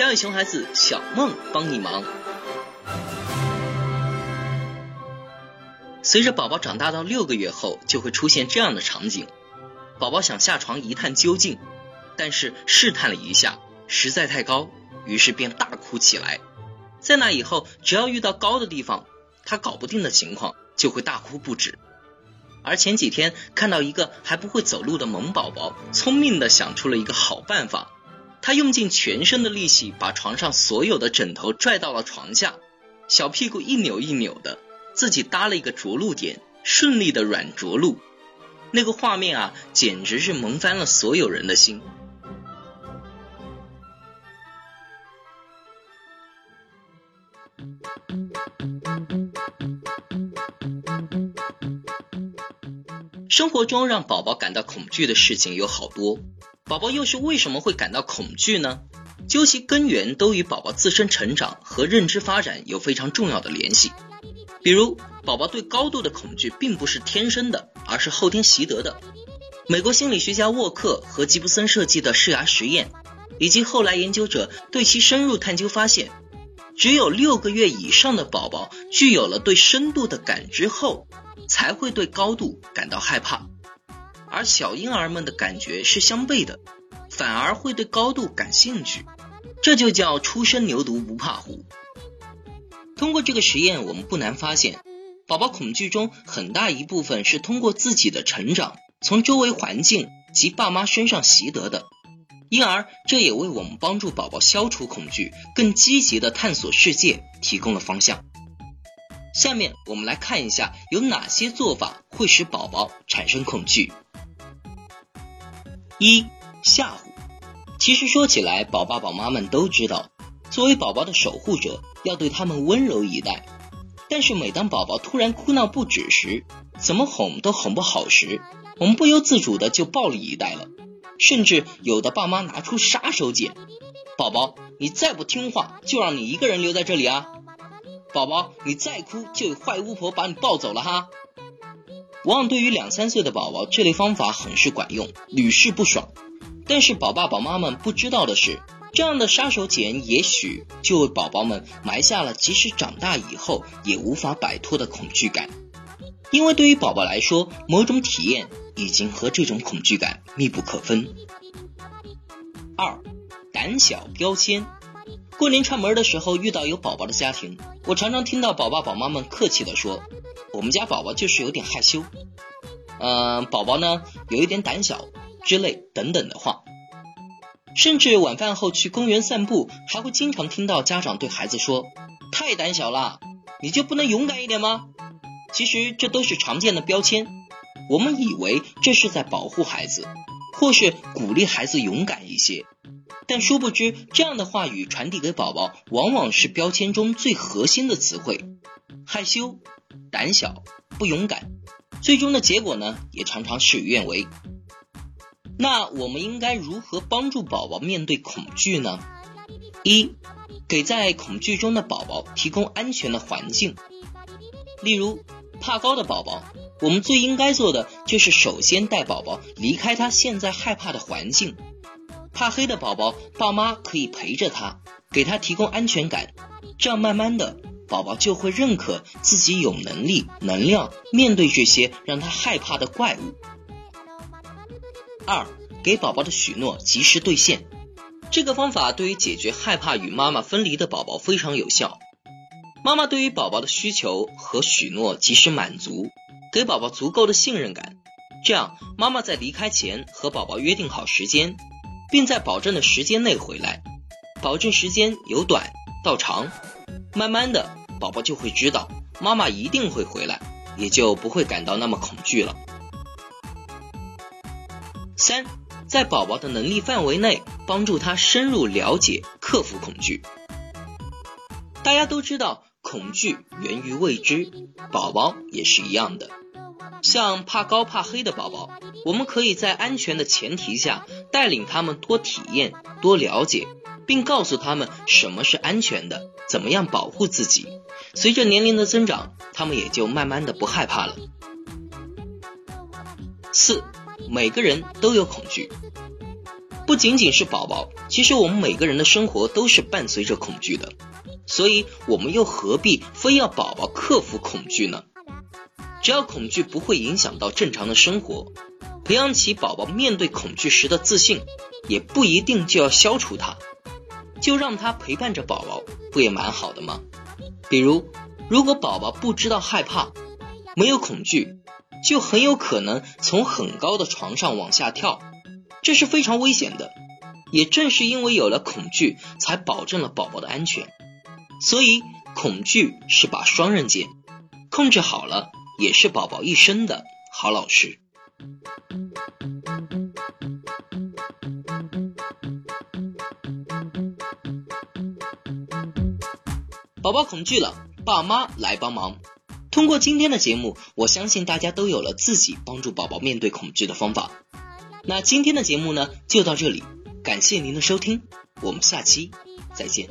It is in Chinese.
家有熊孩子，小梦帮你忙。随着宝宝长大到六个月后，就会出现这样的场景：宝宝想下床一探究竟，但是试探了一下，实在太高，于是便大哭起来。在那以后，只要遇到高的地方，他搞不定的情况，就会大哭不止。而前几天看到一个还不会走路的萌宝宝，聪明的想出了一个好办法，他用尽全身的力气把床上所有的枕头拽到了床下，小屁股一扭一扭的，自己搭了一个着陆点，顺利的软着陆。那个画面啊，简直是萌翻了所有人的心。生活中让宝宝感到恐惧的事情有好多，宝宝又是为什么会感到恐惧呢？究其根源，都与宝宝自身成长和认知发展有非常重要的联系。比如，宝宝对高度的恐惧并不是天生的，而是后天习得的。美国心理学家沃克和吉布森设计的试牙实验，以及后来研究者对其深入探究发现，只有六个月以上的宝宝具有了对深度的感知后。才会对高度感到害怕，而小婴儿们的感觉是相悖的，反而会对高度感兴趣，这就叫初生牛犊不怕虎。通过这个实验，我们不难发现，宝宝恐惧中很大一部分是通过自己的成长，从周围环境及爸妈身上习得的，因而这也为我们帮助宝宝消除恐惧、更积极的探索世界提供了方向。下面我们来看一下有哪些做法会使宝宝产生恐惧。一、吓唬。其实说起来，宝爸宝妈们都知道，作为宝宝的守护者，要对他们温柔以待。但是每当宝宝突然哭闹不止时，怎么哄都哄不好时，我们不由自主的就暴力以待了。甚至有的爸妈拿出杀手锏：宝宝，你再不听话，就让你一个人留在这里啊！宝宝，你再哭就有坏巫婆把你抱走了哈！往往对于两三岁的宝宝，这类方法很是管用，屡试不爽。但是宝爸宝妈们不知道的是，这样的杀手锏也许就为宝宝们埋下了即使长大以后也无法摆脱的恐惧感。因为对于宝宝来说，某种体验已经和这种恐惧感密不可分。二，胆小标签。过年串门的时候，遇到有宝宝的家庭，我常常听到宝爸宝妈们客气的说：“我们家宝宝就是有点害羞，嗯，宝宝呢有一点胆小之类等等的话。”甚至晚饭后去公园散步，还会经常听到家长对孩子说：“太胆小了，你就不能勇敢一点吗？”其实这都是常见的标签，我们以为这是在保护孩子，或是鼓励孩子勇敢一些。但殊不知，这样的话语传递给宝宝，往往是标签中最核心的词汇：害羞、胆小、不勇敢。最终的结果呢，也常常事与愿违。那我们应该如何帮助宝宝面对恐惧呢？一，给在恐惧中的宝宝提供安全的环境。例如，怕高的宝宝，我们最应该做的就是首先带宝宝离开他现在害怕的环境。怕黑的宝宝，爸妈可以陪着他，给他提供安全感，这样慢慢的，宝宝就会认可自己有能力、能量面对这些让他害怕的怪物。二，给宝宝的许诺及时兑现，这个方法对于解决害怕与妈妈分离的宝宝非常有效。妈妈对于宝宝的需求和许诺及时满足，给宝宝足够的信任感，这样妈妈在离开前和宝宝约定好时间。并在保证的时间内回来，保证时间由短到长，慢慢的，宝宝就会知道妈妈一定会回来，也就不会感到那么恐惧了。三，在宝宝的能力范围内，帮助他深入了解、克服恐惧。大家都知道，恐惧源于未知，宝宝也是一样的。像怕高怕黑的宝宝，我们可以在安全的前提下，带领他们多体验、多了解，并告诉他们什么是安全的，怎么样保护自己。随着年龄的增长，他们也就慢慢的不害怕了。四，每个人都有恐惧。不仅仅是宝宝，其实我们每个人的生活都是伴随着恐惧的，所以我们又何必非要宝宝克服恐惧呢？只要恐惧不会影响到正常的生活，培养起宝宝面对恐惧时的自信，也不一定就要消除它，就让他陪伴着宝宝，不也蛮好的吗？比如，如果宝宝不知道害怕，没有恐惧，就很有可能从很高的床上往下跳，这是非常危险的。也正是因为有了恐惧，才保证了宝宝的安全。所以，恐惧是把双刃剑，控制好了。也是宝宝一生的好老师。宝宝恐惧了，爸妈来帮忙。通过今天的节目，我相信大家都有了自己帮助宝宝面对恐惧的方法。那今天的节目呢，就到这里，感谢您的收听，我们下期再见。